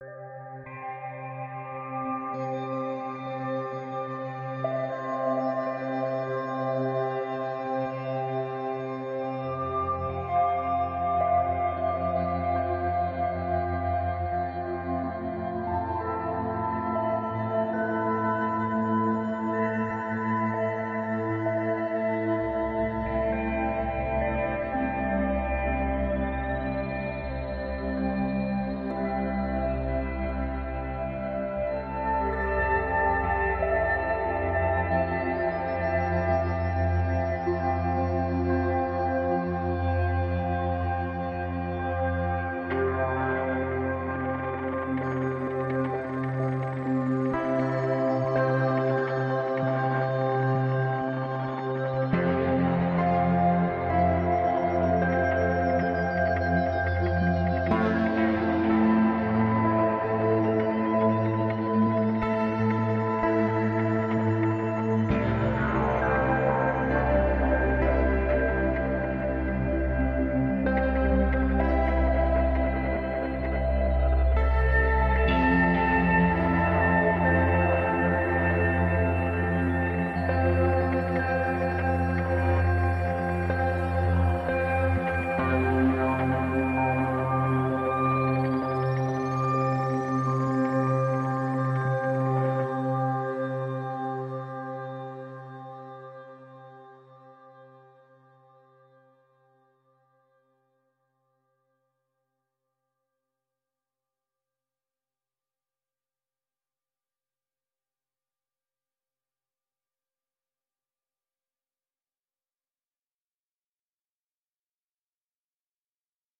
you